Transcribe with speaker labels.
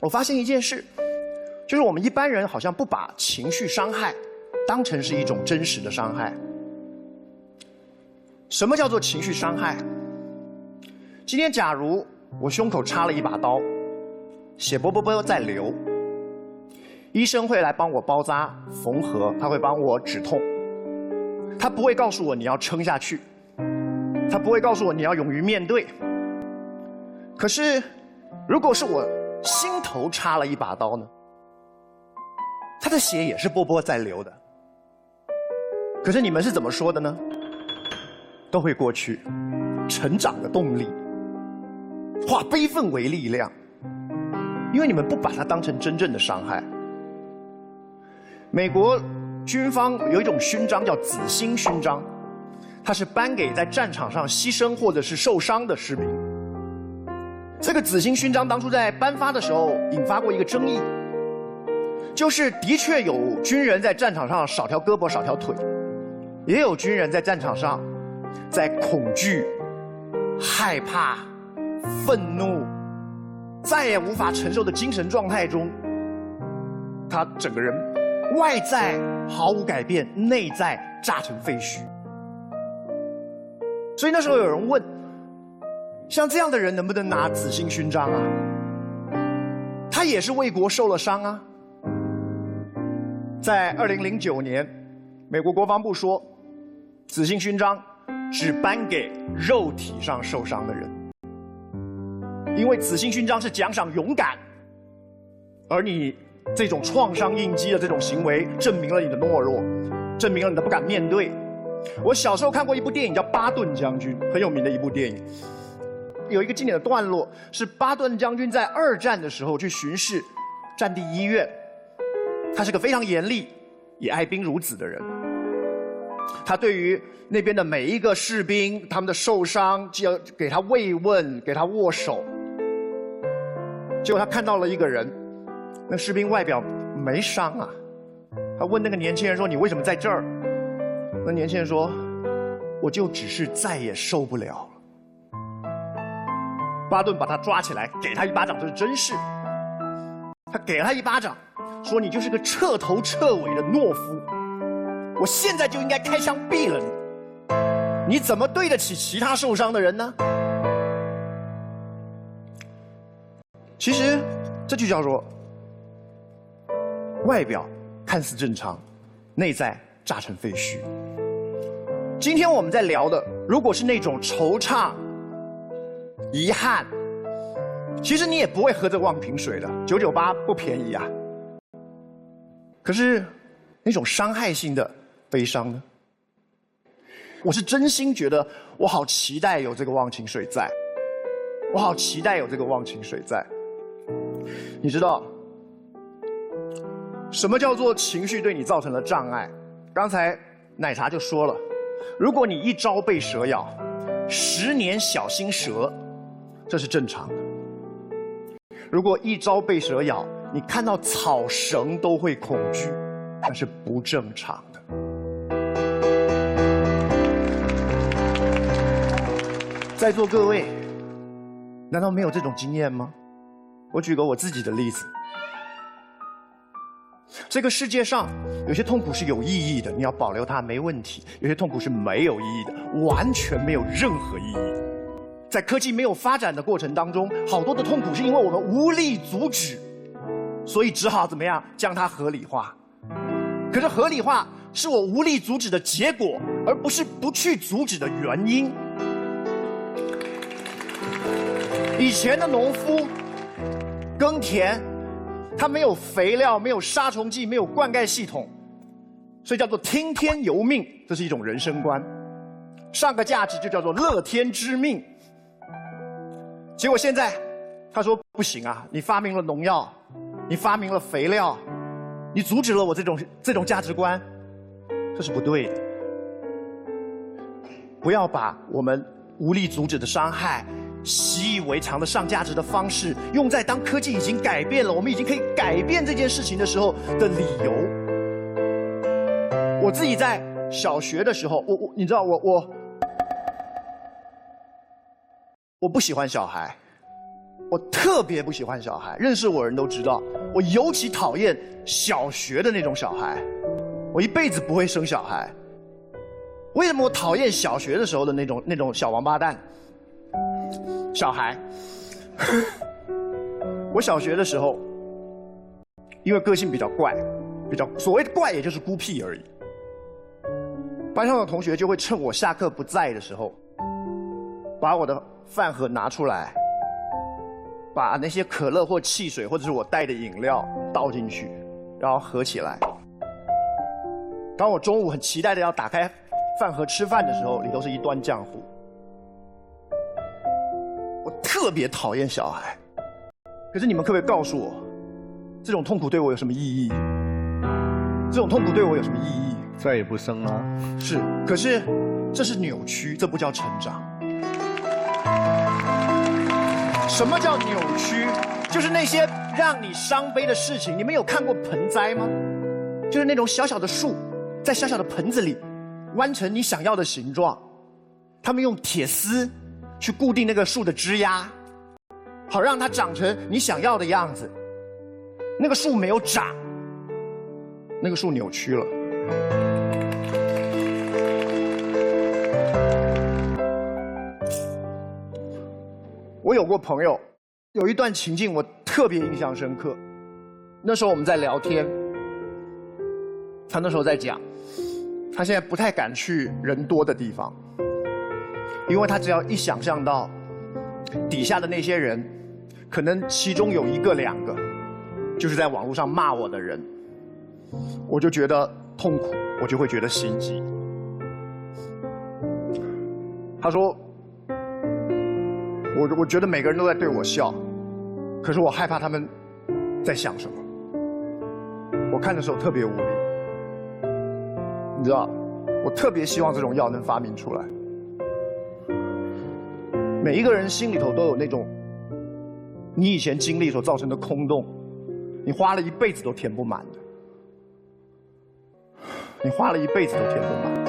Speaker 1: 我发现一件事，就是我们一般人好像不把情绪伤害当成是一种真实的伤害。什么叫做情绪伤害？今天假如我胸口插了一把刀，血啵啵啵在流，医生会来帮我包扎缝合，他会帮我止痛，他不会告诉我你要撑下去，他不会告诉我你要勇于面对。可是，如果是我心头插了一把刀呢？他的血也是波波在流的。可是你们是怎么说的呢？都会过去，成长的动力，化悲愤为力量，因为你们不把它当成真正的伤害。美国军方有一种勋章叫紫星勋章，它是颁给在战场上牺牲或者是受伤的士兵。这个紫星勋章当初在颁发的时候引发过一个争议，就是的确有军人在战场上少条胳膊少条腿，也有军人在战场上。在恐惧、害怕、愤怒、再也无法承受的精神状态中，他整个人外在毫无改变，内在炸成废墟。所以那时候有人问：像这样的人能不能拿紫星勋章啊？他也是为国受了伤啊。在二零零九年，美国国防部说，紫星勋章。只颁给肉体上受伤的人，因为紫星勋章是奖赏勇敢，而你这种创伤应激的这种行为，证明了你的懦弱，证明了你的不敢面对。我小时候看过一部电影叫《巴顿将军》，很有名的一部电影，有一个经典的段落是巴顿将军在二战的时候去巡视战地医院，他是个非常严厉也爱兵如子的人。他对于那边的每一个士兵，他们的受伤，就要给他慰问，给他握手。结果他看到了一个人，那士兵外表没伤啊。他问那个年轻人说：“你为什么在这儿？”那年轻人说：“我就只是再也受不了了。”巴顿把他抓起来，给他一巴掌，这是真事。他给了他一巴掌，说：“你就是个彻头彻尾的懦夫。”我现在就应该开枪毙了你！你怎么对得起其他受伤的人呢？其实，这就叫做外表看似正常，内在炸成废墟。今天我们在聊的，如果是那种惆怅、遗憾，其实你也不会喝这忘瓶水的，九九八不便宜啊。可是，那种伤害性的。悲伤呢？我是真心觉得，我好期待有这个忘情水在，我好期待有这个忘情水在。你知道，什么叫做情绪对你造成了障碍？刚才奶茶就说了，如果你一朝被蛇咬，十年小心蛇，这是正常的；如果一朝被蛇咬，你看到草绳都会恐惧，那是不正常的。在座各位，难道没有这种经验吗？我举个我自己的例子。这个世界上有些痛苦是有意义的，你要保留它没问题；有些痛苦是没有意义的，完全没有任何意义。在科技没有发展的过程当中，好多的痛苦是因为我们无力阻止，所以只好怎么样将它合理化。可是合理化是我无力阻止的结果，而不是不去阻止的原因。以前的农夫耕田，他没有肥料，没有杀虫剂，没有灌溉系统，所以叫做听天由命，这是一种人生观。上个价值就叫做乐天知命。结果现在他说不行啊，你发明了农药，你发明了肥料，你阻止了我这种这种价值观，这是不对的。不要把我们无力阻止的伤害。习以为常的上价值的方式，用在当科技已经改变了，我们已经可以改变这件事情的时候的理由。我自己在小学的时候，我我你知道我我我不喜欢小孩，我特别不喜欢小孩，认识我的人都知道，我尤其讨厌小学的那种小孩。我一辈子不会生小孩。为什么我讨厌小学的时候的那种那种小王八蛋小孩？我小学的时候，因为个性比较怪，比较所谓的怪，也就是孤僻而已。班上的同学就会趁我下课不在的时候，把我的饭盒拿出来。把那些可乐或汽水，或者是我带的饮料倒进去，然后合起来。当我中午很期待的要打开饭盒吃饭的时候，里头是一端浆糊。我特别讨厌小孩，可是你们可不可以告诉我，这种痛苦对我有什么意义？这种痛苦对我有什么意义？
Speaker 2: 再也不生了。
Speaker 1: 是，可是这是扭曲，这不叫成长。什么叫扭曲？就是那些让你伤悲的事情。你们有看过盆栽吗？就是那种小小的树，在小小的盆子里弯成你想要的形状。他们用铁丝去固定那个树的枝丫，好让它长成你想要的样子。那个树没有长，那个树扭曲了。有过朋友，有一段情境我特别印象深刻。那时候我们在聊天，他那时候在讲，他现在不太敢去人多的地方，因为他只要一想象到底下的那些人，可能其中有一个两个就是在网络上骂我的人，我就觉得痛苦，我就会觉得心悸。他说。我我觉得每个人都在对我笑，可是我害怕他们在想什么。我看的时候特别无力，你知道，我特别希望这种药能发明出来。每一个人心里头都有那种你以前经历所造成的空洞，你花了一辈子都填不满的，你花了一辈子都填不满。